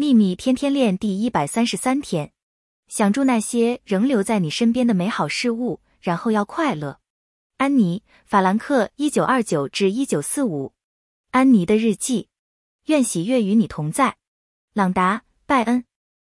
秘密天天练第一百三十三天。想住那些仍留在你身边的美好事物然后要快乐。安妮法兰克一九二九至一九四五。安妮的日记。愿喜悦与你同在。朗达拜恩。